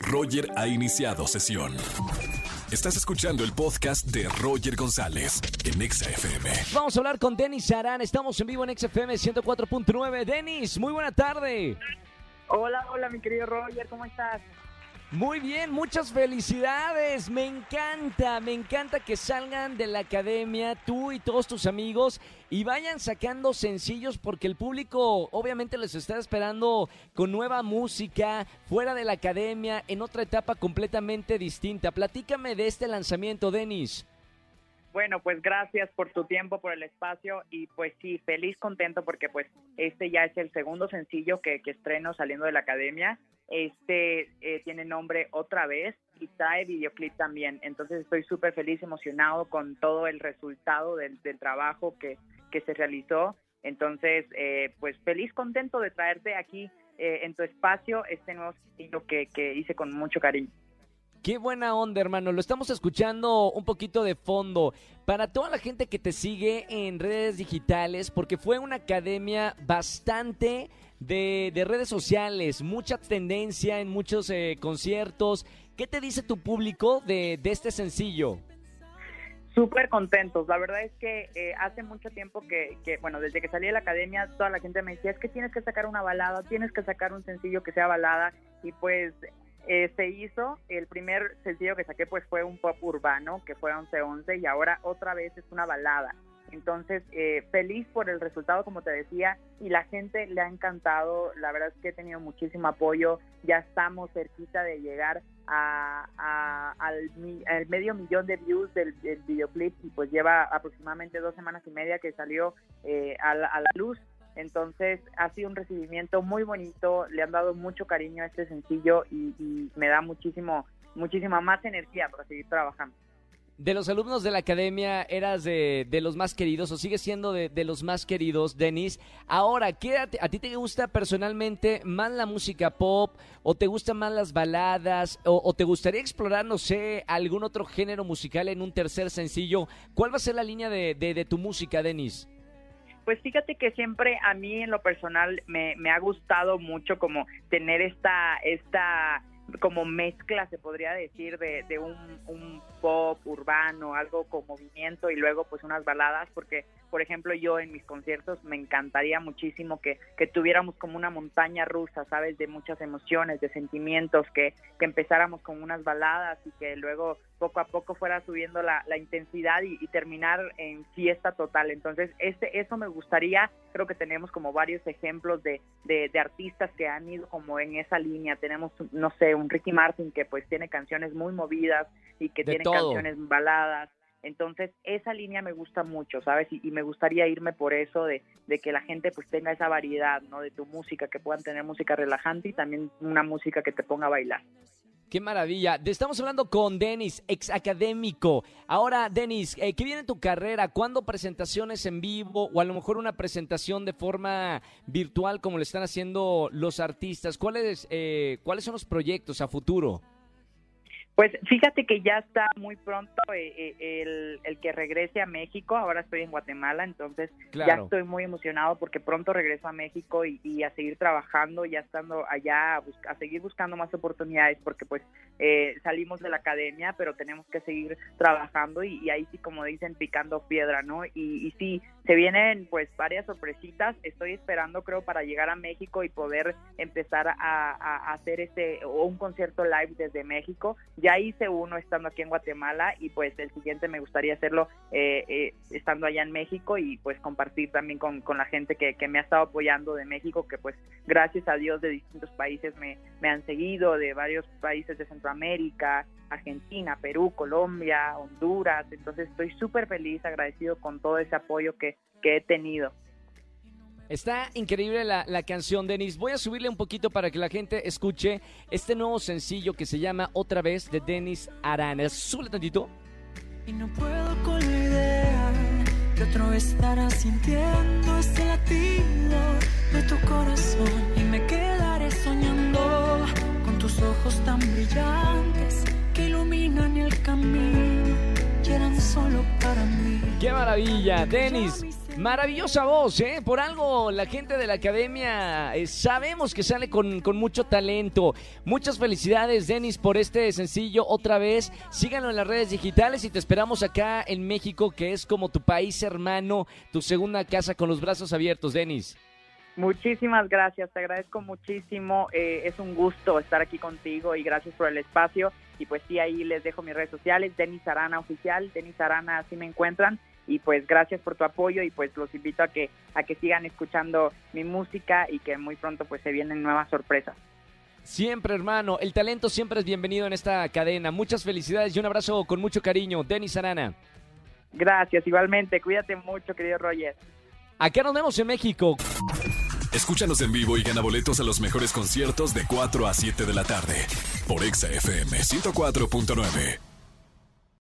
Roger ha iniciado sesión. Estás escuchando el podcast de Roger González en Exa FM. Vamos a hablar con Denis Arán. Estamos en vivo en XFM 104.9. Denis, muy buena tarde. Hola, hola, mi querido Roger, ¿cómo estás? Muy bien, muchas felicidades. Me encanta, me encanta que salgan de la academia tú y todos tus amigos y vayan sacando sencillos porque el público obviamente les está esperando con nueva música, fuera de la academia, en otra etapa completamente distinta. Platícame de este lanzamiento, Denis. Bueno, pues gracias por tu tiempo, por el espacio y pues sí, feliz, contento porque pues este ya es el segundo sencillo que, que estreno saliendo de la academia. Este eh, tiene nombre Otra vez y trae videoclip también. Entonces estoy súper feliz, emocionado con todo el resultado del, del trabajo que, que se realizó. Entonces, eh, pues feliz, contento de traerte aquí eh, en tu espacio este nuevo sencillo que, que hice con mucho cariño. Qué buena onda, hermano. Lo estamos escuchando un poquito de fondo. Para toda la gente que te sigue en redes digitales, porque fue una academia bastante de, de redes sociales, mucha tendencia en muchos eh, conciertos. ¿Qué te dice tu público de, de este sencillo? Súper contentos. La verdad es que eh, hace mucho tiempo que, que, bueno, desde que salí de la academia, toda la gente me decía, es que tienes que sacar una balada, tienes que sacar un sencillo que sea balada. Y pues eh, se hizo, el primer sencillo que saqué pues fue un pop urbano, que fue 1111, y ahora otra vez es una balada. Entonces, eh, feliz por el resultado, como te decía, y la gente le ha encantado. La verdad es que he tenido muchísimo apoyo. Ya estamos cerquita de llegar a, al, medio millón de views del, del videoclip y pues lleva aproximadamente dos semanas y media que salió eh, a, a la luz. Entonces ha sido un recibimiento muy bonito, le han dado mucho cariño a este sencillo y, y me da muchísimo, muchísima más energía para seguir trabajando. De los alumnos de la academia, ¿eras de, de los más queridos o sigues siendo de, de los más queridos, Denis? Ahora, ¿qué a, a ti te gusta personalmente más la música pop o te gustan más las baladas o, o te gustaría explorar, no sé, algún otro género musical en un tercer sencillo? ¿Cuál va a ser la línea de- de tu música, Denis? Pues fíjate que siempre a mí en lo personal me, ha gustado mucho como tener esta, esta como mezcla, se podría decir, de, un pop urbano, algo con movimiento y luego pues unas baladas, porque por ejemplo yo en mis conciertos me encantaría muchísimo que, que tuviéramos como una montaña rusa, ¿sabes? De muchas emociones, de sentimientos, que, que empezáramos con unas baladas y que luego poco a poco fuera subiendo la, la intensidad y, y terminar en fiesta total. Entonces, este, eso me gustaría, creo que tenemos como varios ejemplos de, de, de artistas que han ido como en esa línea. Tenemos, no sé, un Ricky Martin que pues tiene canciones muy movidas y que De tiene todo. canciones baladas. Entonces, esa línea me gusta mucho, ¿sabes? Y, y me gustaría irme por eso de, de que la gente pues tenga esa variedad, ¿no? De tu música, que puedan tener música relajante y también una música que te ponga a bailar. Qué maravilla. Estamos hablando con Denis, ex académico. Ahora, Denis, eh, ¿qué viene en tu carrera? ¿Cuándo presentaciones en vivo o a lo mejor una presentación de forma virtual como le están haciendo los artistas? ¿Cuáles, eh, ¿cuáles son los proyectos a futuro? Pues fíjate que ya está muy pronto eh, eh, el, el que regrese a México. Ahora estoy en Guatemala, entonces ya estoy muy emocionado porque pronto regreso a México y, y a seguir trabajando, ya estando allá, a, a seguir buscando más oportunidades porque pues eh, salimos de la academia, pero tenemos que seguir trabajando y, y ahí sí, como dicen, picando piedra, ¿no? Y, y sí, se vienen pues varias sorpresitas. Estoy esperando, creo, para llegar a México y poder empezar a, a hacer este o un concierto live desde México. Ya hice uno estando aquí en Guatemala y pues el siguiente me gustaría hacerlo eh, eh, estando allá en México y pues compartir también con, la gente que, me ha estado apoyando de México, que pues gracias a Dios de distintos países me, han seguido, de varios países de Centroamérica, Argentina, Perú, Colombia, Honduras. Entonces estoy súper feliz, agradecido con todo ese apoyo que he tenido. Está increíble la, la canción, Denis. Voy a subirle un poquito para que la gente escuche este nuevo sencillo que se llama Otra vez de Denis Arana. Súbele tantito. Y no puedo con la idea que otro vez estarás sintiendo este latido de tu corazón. Y me quedaré soñando con tus ojos tan brillantes que iluminan el camino y eran solo para mí. ¡Qué maravilla! Denis, Maravillosa voz, ¿eh? Por algo la gente de la academia eh, sabemos que sale con, con, mucho talento. Muchas felicidades, Denis, por este sencillo otra vez. Síganlo en las redes digitales y te esperamos acá en México, que es como tu país hermano, tu segunda casa con los brazos abiertos, Denis. Muchísimas gracias, te agradezco muchísimo. Eh, es un gusto estar aquí contigo y gracias por el espacio. Y pues sí, ahí les dejo mis redes sociales, Denis Arana Oficial, Denis Arana, así me encuentran y pues gracias por tu apoyo y pues los invito a que a que sigan escuchando mi música y que muy pronto pues se vienen nuevas sorpresas. Siempre, hermano, el talento siempre es bienvenido en esta cadena. Muchas felicidades y un abrazo con mucho cariño, Denis Arana. Gracias, igualmente. Cuídate mucho, querido Roger. Acá nos vemos en México. Escúchanos en vivo y gana boletos a los mejores conciertos de 4 a 7 de la tarde por Exa FM 104.9.